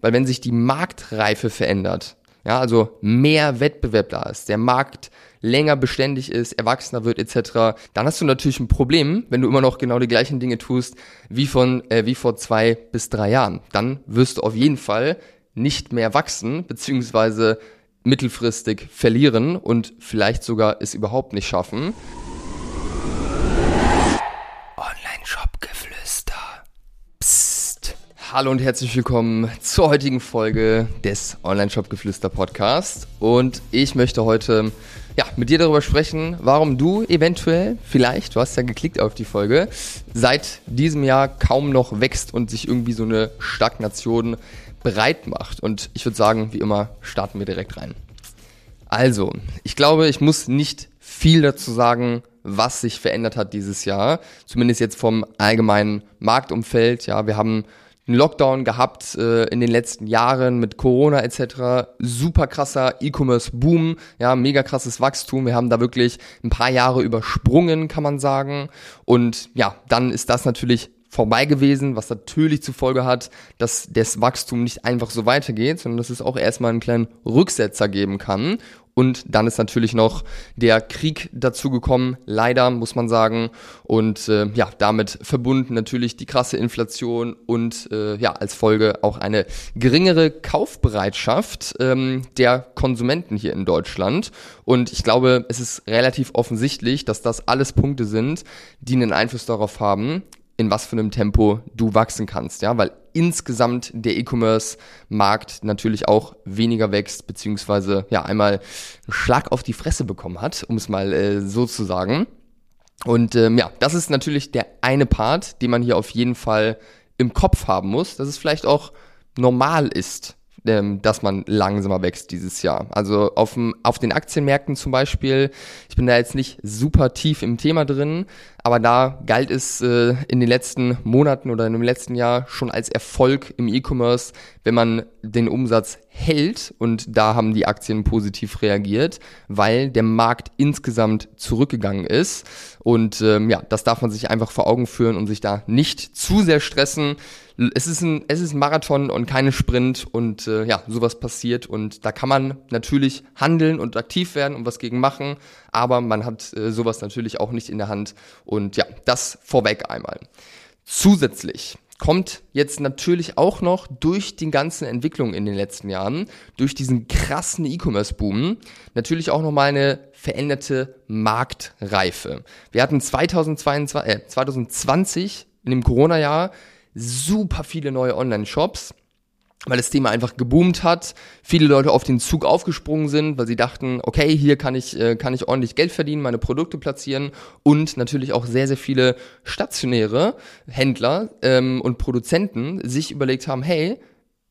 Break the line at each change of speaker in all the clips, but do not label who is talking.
weil wenn sich die Marktreife verändert, ja, also mehr Wettbewerb da ist, der Markt länger beständig ist, erwachsener wird etc., dann hast du natürlich ein Problem, wenn du immer noch genau die gleichen Dinge tust wie von äh, wie vor zwei bis drei Jahren. Dann wirst du auf jeden Fall nicht mehr wachsen beziehungsweise mittelfristig verlieren und vielleicht sogar es überhaupt nicht schaffen. Hallo und herzlich willkommen zur heutigen Folge des Online-Shop-Geflüster-Podcast. Und ich möchte heute ja, mit dir darüber sprechen, warum du eventuell, vielleicht, du hast ja geklickt auf die Folge, seit diesem Jahr kaum noch wächst und sich irgendwie so eine Stagnation bereit macht. Und ich würde sagen, wie immer, starten wir direkt rein. Also, ich glaube, ich muss nicht viel dazu sagen, was sich verändert hat dieses Jahr. Zumindest jetzt vom allgemeinen Marktumfeld. Ja, wir haben einen Lockdown gehabt äh, in den letzten Jahren mit Corona etc. Super krasser E-Commerce-Boom, ja, mega krasses Wachstum. Wir haben da wirklich ein paar Jahre übersprungen, kann man sagen. Und ja, dann ist das natürlich vorbei gewesen, was natürlich zur Folge hat, dass das Wachstum nicht einfach so weitergeht, sondern dass es auch erstmal einen kleinen Rücksetzer geben kann. Und dann ist natürlich noch der Krieg dazugekommen, leider muss man sagen. Und äh, ja, damit verbunden natürlich die krasse Inflation und äh, ja, als Folge auch eine geringere Kaufbereitschaft ähm, der Konsumenten hier in Deutschland. Und ich glaube, es ist relativ offensichtlich, dass das alles Punkte sind, die einen Einfluss darauf haben, in was für einem Tempo du wachsen kannst, ja, weil insgesamt der E-Commerce-Markt natürlich auch weniger wächst, beziehungsweise ja einmal einen Schlag auf die Fresse bekommen hat, um es mal äh, so zu sagen. Und ähm, ja, das ist natürlich der eine Part, den man hier auf jeden Fall im Kopf haben muss, dass es vielleicht auch normal ist, ähm, dass man langsamer wächst dieses Jahr. Also auf, dem, auf den Aktienmärkten zum Beispiel, ich bin da jetzt nicht super tief im Thema drin, aber da galt es äh, in den letzten Monaten oder dem letzten Jahr schon als Erfolg im E-Commerce, wenn man den Umsatz hält und da haben die Aktien positiv reagiert, weil der Markt insgesamt zurückgegangen ist und ähm, ja, das darf man sich einfach vor Augen führen und sich da nicht zu sehr stressen. Es ist ein, es ist ein Marathon und keine Sprint und äh, ja, sowas passiert und da kann man natürlich handeln und aktiv werden und was gegen machen, aber man hat äh, sowas natürlich auch nicht in der Hand. Und ja, das vorweg einmal. Zusätzlich kommt jetzt natürlich auch noch durch die ganzen Entwicklungen in den letzten Jahren, durch diesen krassen E-Commerce-Boom, natürlich auch nochmal eine veränderte Marktreife. Wir hatten 2022, äh, 2020 in dem Corona-Jahr super viele neue Online-Shops weil das Thema einfach geboomt hat, viele Leute auf den Zug aufgesprungen sind, weil sie dachten, okay, hier kann ich, äh, kann ich ordentlich Geld verdienen, meine Produkte platzieren und natürlich auch sehr, sehr viele stationäre Händler ähm, und Produzenten sich überlegt haben, hey,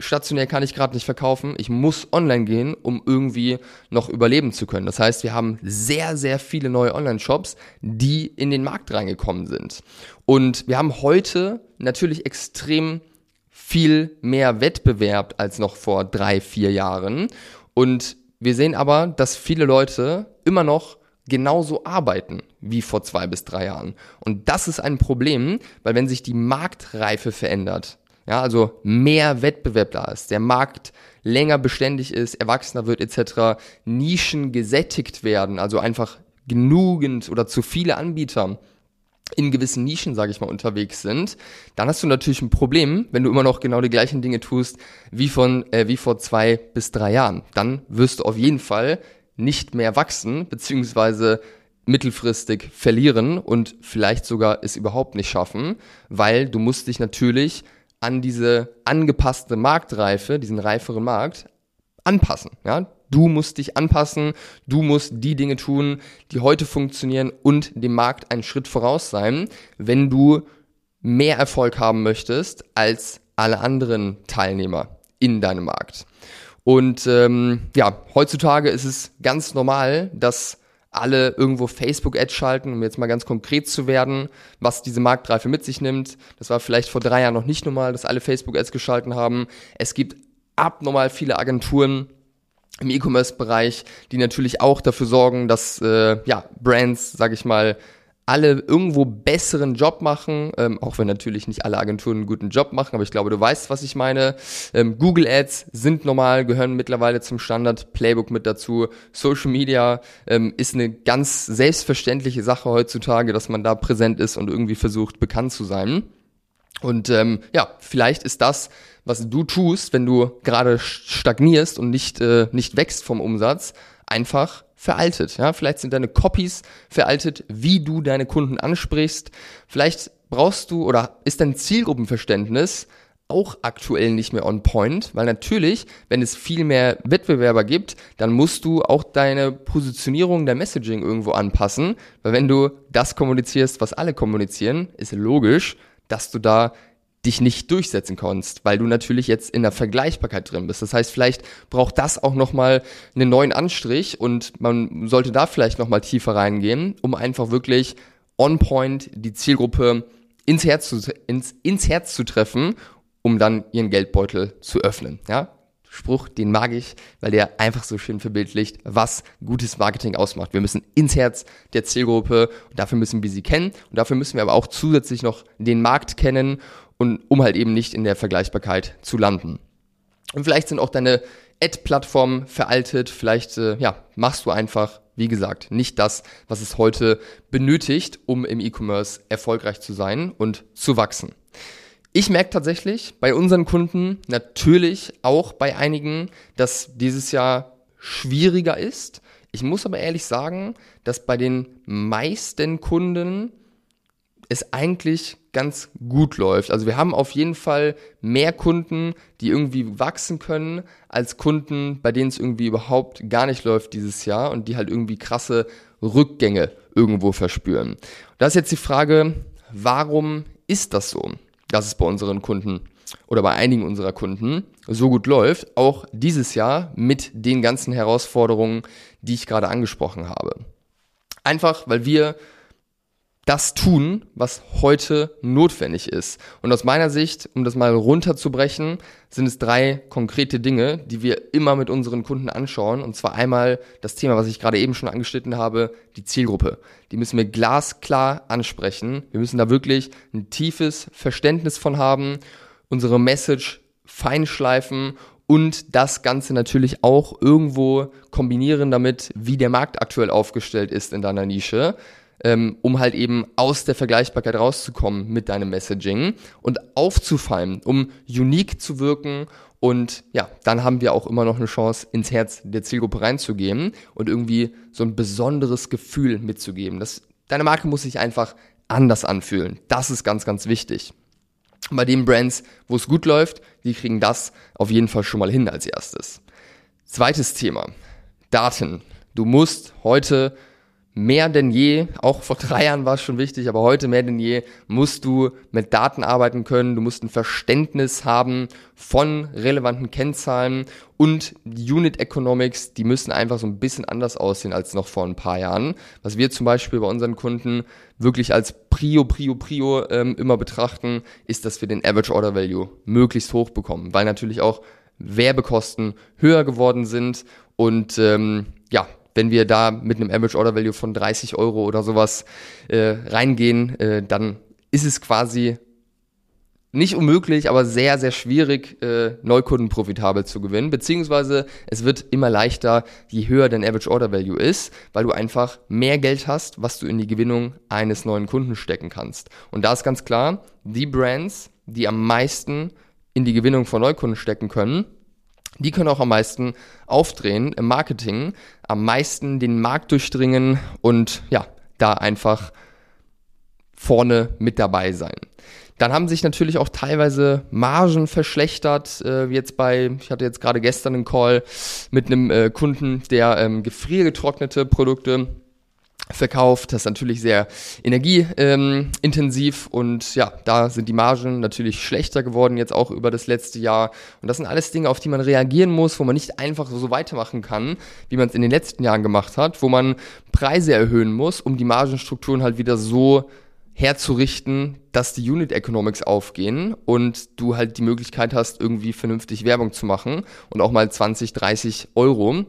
stationär kann ich gerade nicht verkaufen, ich muss online gehen, um irgendwie noch überleben zu können. Das heißt, wir haben sehr, sehr viele neue Online-Shops, die in den Markt reingekommen sind. Und wir haben heute natürlich extrem viel mehr Wettbewerb als noch vor drei, vier Jahren. Und wir sehen aber, dass viele Leute immer noch genauso arbeiten wie vor zwei bis drei Jahren. Und das ist ein Problem, weil wenn sich die Marktreife verändert, ja, also mehr Wettbewerb da ist, der Markt länger beständig ist, erwachsener wird etc., Nischen gesättigt werden, also einfach genügend oder zu viele Anbieter in gewissen Nischen, sage ich mal, unterwegs sind, dann hast du natürlich ein Problem, wenn du immer noch genau die gleichen Dinge tust wie von äh, wie vor zwei bis drei Jahren. Dann wirst du auf jeden Fall nicht mehr wachsen beziehungsweise mittelfristig verlieren und vielleicht sogar es überhaupt nicht schaffen, weil du musst dich natürlich an diese angepasste Marktreife, diesen reiferen Markt anpassen. Ja, Du musst dich anpassen, du musst die Dinge tun, die heute funktionieren und dem Markt einen Schritt voraus sein, wenn du mehr Erfolg haben möchtest als alle anderen Teilnehmer in deinem Markt. Und ähm, ja, heutzutage ist es ganz normal, dass alle irgendwo Facebook-Ads schalten, um jetzt mal ganz konkret zu werden, was diese Marktreife mit sich nimmt. Das war vielleicht vor drei Jahren noch nicht normal, dass alle Facebook-Ads geschalten haben. Es gibt abnormal viele Agenturen, im E-Commerce-Bereich, die natürlich auch dafür sorgen, dass äh, ja, Brands, sage ich mal, alle irgendwo besseren Job machen, ähm, auch wenn natürlich nicht alle Agenturen einen guten Job machen, aber ich glaube, du weißt, was ich meine. Ähm, Google Ads sind normal, gehören mittlerweile zum Standard Playbook mit dazu. Social Media ähm, ist eine ganz selbstverständliche Sache heutzutage, dass man da präsent ist und irgendwie versucht, bekannt zu sein. Und ähm, ja, vielleicht ist das, was du tust, wenn du gerade stagnierst und nicht, äh, nicht wächst vom Umsatz, einfach veraltet. Ja, vielleicht sind deine Copies veraltet, wie du deine Kunden ansprichst. Vielleicht brauchst du oder ist dein Zielgruppenverständnis auch aktuell nicht mehr on point, weil natürlich, wenn es viel mehr Wettbewerber gibt, dann musst du auch deine Positionierung, dein Messaging irgendwo anpassen, weil wenn du das kommunizierst, was alle kommunizieren, ist logisch, dass du da dich nicht durchsetzen kannst, weil du natürlich jetzt in der Vergleichbarkeit drin bist. Das heißt, vielleicht braucht das auch nochmal einen neuen Anstrich und man sollte da vielleicht nochmal tiefer reingehen, um einfach wirklich on point die Zielgruppe ins Herz zu, ins, ins Herz zu treffen, um dann ihren Geldbeutel zu öffnen. Ja? Spruch, den mag ich, weil der einfach so schön verbildlicht, was gutes Marketing ausmacht. Wir müssen ins Herz der Zielgruppe und dafür müssen wir sie kennen und dafür müssen wir aber auch zusätzlich noch den Markt kennen und um halt eben nicht in der Vergleichbarkeit zu landen. Und vielleicht sind auch deine Ad-Plattformen veraltet, vielleicht äh, ja, machst du einfach, wie gesagt, nicht das, was es heute benötigt, um im E-Commerce erfolgreich zu sein und zu wachsen. Ich merke tatsächlich bei unseren Kunden, natürlich auch bei einigen, dass dieses Jahr schwieriger ist. Ich muss aber ehrlich sagen, dass bei den meisten Kunden es eigentlich ganz gut läuft. Also wir haben auf jeden Fall mehr Kunden, die irgendwie wachsen können, als Kunden, bei denen es irgendwie überhaupt gar nicht läuft dieses Jahr und die halt irgendwie krasse Rückgänge irgendwo verspüren. Da ist jetzt die Frage, warum ist das so, dass es bei unseren Kunden oder bei einigen unserer Kunden so gut läuft, auch dieses Jahr mit den ganzen Herausforderungen, die ich gerade angesprochen habe. Einfach, weil wir das tun, was heute notwendig ist. Und aus meiner Sicht, um das mal runterzubrechen, sind es drei konkrete Dinge, die wir immer mit unseren Kunden anschauen. Und zwar einmal das Thema, was ich gerade eben schon angeschnitten habe, die Zielgruppe. Die müssen wir glasklar ansprechen. Wir müssen da wirklich ein tiefes Verständnis von haben, unsere Message feinschleifen und das Ganze natürlich auch irgendwo kombinieren damit, wie der Markt aktuell aufgestellt ist in deiner Nische ähm, um halt eben aus der Vergleichbarkeit rauszukommen mit deinem Messaging und aufzufallen, um unique zu wirken und ja, dann haben wir auch immer noch eine Chance, ins Herz der Zielgruppe reinzugehen und irgendwie so ein besonderes Gefühl mitzugeben. Das, deine Marke muss sich einfach anders anfühlen. Das ist ganz, ganz wichtig. Bei den Brands, wo es gut läuft, die kriegen das auf jeden Fall schon mal hin als erstes. Zweites Thema. Daten. Du musst heute mehr denn je, auch vor drei Jahren war es schon wichtig, aber heute mehr denn je, musst du mit Daten arbeiten können, du musst ein Verständnis haben von relevanten Kennzahlen und Unit Economics, die müssen einfach so ein bisschen anders aussehen als noch vor ein paar Jahren. Was wir zum Beispiel bei unseren Kunden wirklich als Prio, Prio, Prio ähm, immer betrachten, ist, dass wir den Average Order Value möglichst hoch bekommen, weil natürlich auch Werbekosten höher geworden sind und ähm, ja, wenn wir da mit einem Average Order Value von 30 Euro oder sowas äh, reingehen, äh, dann ist es quasi nicht unmöglich, aber sehr, sehr schwierig, äh, Neukunden profitabel zu gewinnen. Beziehungsweise es wird immer leichter, je höher dein Average Order Value ist, weil du einfach mehr Geld hast, was du in die Gewinnung eines neuen Kunden stecken kannst. Und da ist ganz klar, die Brands, die am meisten in die Gewinnung von Neukunden stecken können, die können auch am meisten aufdrehen im Marketing, am meisten den Markt durchdringen und ja, da einfach vorne mit dabei sein. Dann haben sich natürlich auch teilweise Margen verschlechtert. Äh, jetzt bei, ich hatte jetzt gerade gestern einen Call mit einem äh, Kunden, der ähm, gefriergetrocknete Produkte verkauft. Das ist natürlich sehr energieintensiv und ja, da sind die Margen natürlich schlechter geworden jetzt auch über das letzte Jahr. Und das sind alles Dinge, auf die man reagieren muss, wo man nicht einfach so weitermachen kann, wie man es in den letzten Jahren gemacht hat, wo man Preise erhöhen muss, um die Margenstrukturen halt wieder so herzurichten, dass die Unit Economics aufgehen und du halt die Möglichkeit hast, irgendwie vernünftig Werbung zu machen und auch mal 20, 30 Euro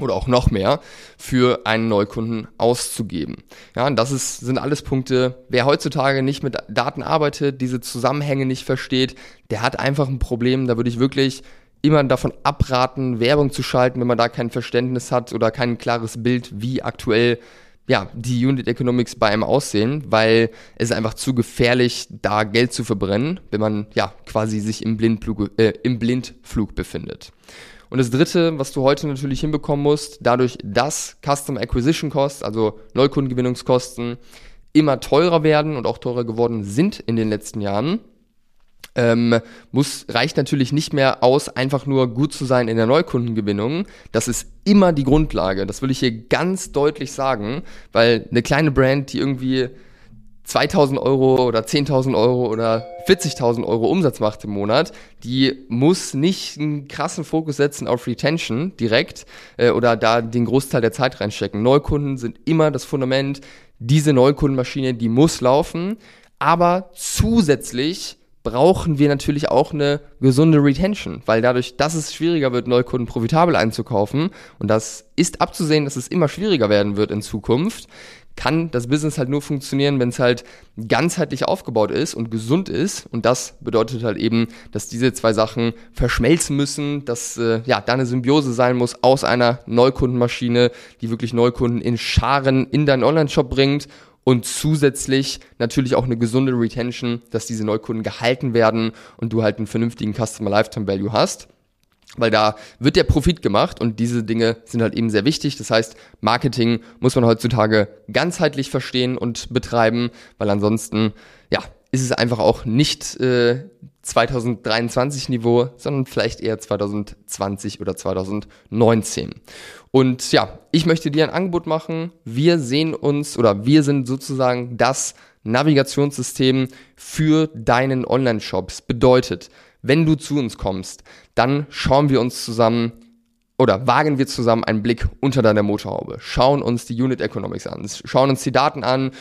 oder auch noch mehr für einen Neukunden auszugeben. Ja, und das ist, sind alles Punkte, wer heutzutage nicht mit Daten arbeitet, diese Zusammenhänge nicht versteht, der hat einfach ein Problem. Da würde ich wirklich immer davon abraten, Werbung zu schalten, wenn man da kein Verständnis hat oder kein klares Bild, wie aktuell ja, die Unit Economics bei einem aussehen, weil es ist einfach zu gefährlich, da Geld zu verbrennen, wenn man ja quasi sich im Blindflug, äh, im Blindflug befindet. Und das dritte, was du heute natürlich hinbekommen musst, dadurch, dass Custom Acquisition Costs, also Neukundengewinnungskosten, immer teurer werden und auch teurer geworden sind in den letzten Jahren, ähm, muss, reicht natürlich nicht mehr aus, einfach nur gut zu sein in der Neukundengewinnung. Das ist immer die Grundlage. Das will ich hier ganz deutlich sagen, weil eine kleine Brand, die irgendwie 2000 Euro oder 10.000 Euro oder 40.000 Euro Umsatz macht im Monat, die muss nicht einen krassen Fokus setzen auf Retention direkt äh, oder da den Großteil der Zeit reinstecken. Neukunden sind immer das Fundament. Diese Neukundenmaschine, die muss laufen, aber zusätzlich brauchen wir natürlich auch eine gesunde Retention, weil dadurch, dass es schwieriger wird, Neukunden profitabel einzukaufen und das ist abzusehen, dass es immer schwieriger werden wird in Zukunft, kann das Business halt nur funktionieren, wenn es halt ganzheitlich aufgebaut ist und gesund ist. Und das bedeutet halt eben, dass diese zwei Sachen verschmelzen müssen, dass äh, ja da eine Symbiose sein muss aus einer Neukundenmaschine, die wirklich Neukunden in Scharen in deinen Online-Shop bringt und zusätzlich natürlich auch eine gesunde Retention, dass diese Neukunden gehalten werden und du halt einen vernünftigen Customer Lifetime Value hast weil da wird der Profit gemacht und diese Dinge sind halt eben sehr wichtig. Das heißt, Marketing muss man heutzutage ganzheitlich verstehen und betreiben, weil ansonsten, ja, ist es einfach auch nicht äh, 2023 Niveau, sondern vielleicht eher 2020 oder 2019. Und ja, ich möchte dir ein Angebot machen. Wir sehen uns oder wir sind sozusagen das Navigationssystem für deinen Online-Shops. Bedeutet, wenn du zu uns kommst, dann schauen wir uns zusammen oder wagen wir zusammen einen Blick unter deiner Motorhaube, schauen uns die Unit Economics an, schauen uns die Daten an,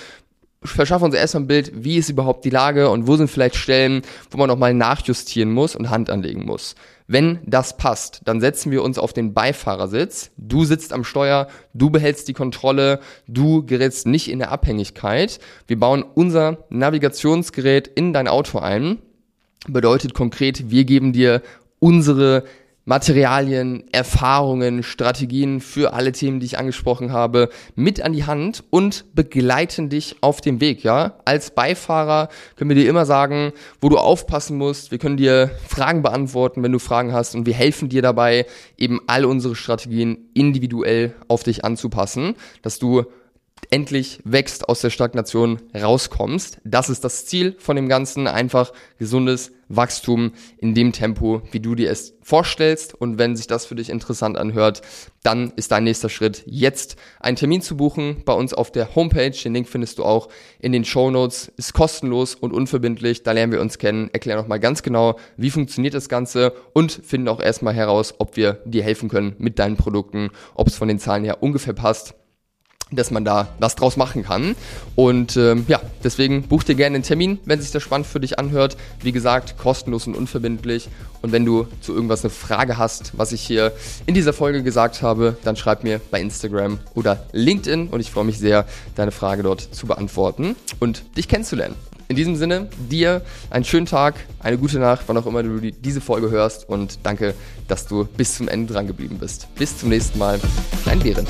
verschaffen uns erstmal ein Bild, wie ist überhaupt die Lage und wo sind vielleicht Stellen, wo man nochmal nachjustieren muss und Hand anlegen muss. Wenn das passt, dann setzen wir uns auf den Beifahrersitz. Du sitzt am Steuer, du behältst die Kontrolle, du gerätst nicht in der Abhängigkeit. Wir bauen unser Navigationsgerät in dein Auto ein bedeutet konkret, wir geben dir unsere Materialien, Erfahrungen, Strategien für alle Themen, die ich angesprochen habe, mit an die Hand und begleiten dich auf dem Weg, ja? Als Beifahrer können wir dir immer sagen, wo du aufpassen musst. Wir können dir Fragen beantworten, wenn du Fragen hast und wir helfen dir dabei, eben all unsere Strategien individuell auf dich anzupassen, dass du endlich wächst, aus der Stagnation rauskommst. Das ist das Ziel von dem Ganzen. Einfach gesundes Wachstum in dem Tempo, wie du dir es vorstellst. Und wenn sich das für dich interessant anhört, dann ist dein nächster Schritt jetzt einen Termin zu buchen bei uns auf der Homepage. Den Link findest du auch in den Show Notes. Ist kostenlos und unverbindlich. Da lernen wir uns kennen, erklären nochmal ganz genau, wie funktioniert das Ganze und finden auch erstmal heraus, ob wir dir helfen können mit deinen Produkten, ob es von den Zahlen her ungefähr passt dass man da was draus machen kann. Und ähm, ja, deswegen buch dir gerne einen Termin, wenn sich das spannend für dich anhört. Wie gesagt, kostenlos und unverbindlich. Und wenn du zu irgendwas eine Frage hast, was ich hier in dieser Folge gesagt habe, dann schreib mir bei Instagram oder LinkedIn und ich freue mich sehr, deine Frage dort zu beantworten und dich kennenzulernen. In diesem Sinne, dir einen schönen Tag, eine gute Nacht, wann auch immer du diese Folge hörst und danke, dass du bis zum Ende dran geblieben bist. Bis zum nächsten Mal, Klein Behrend.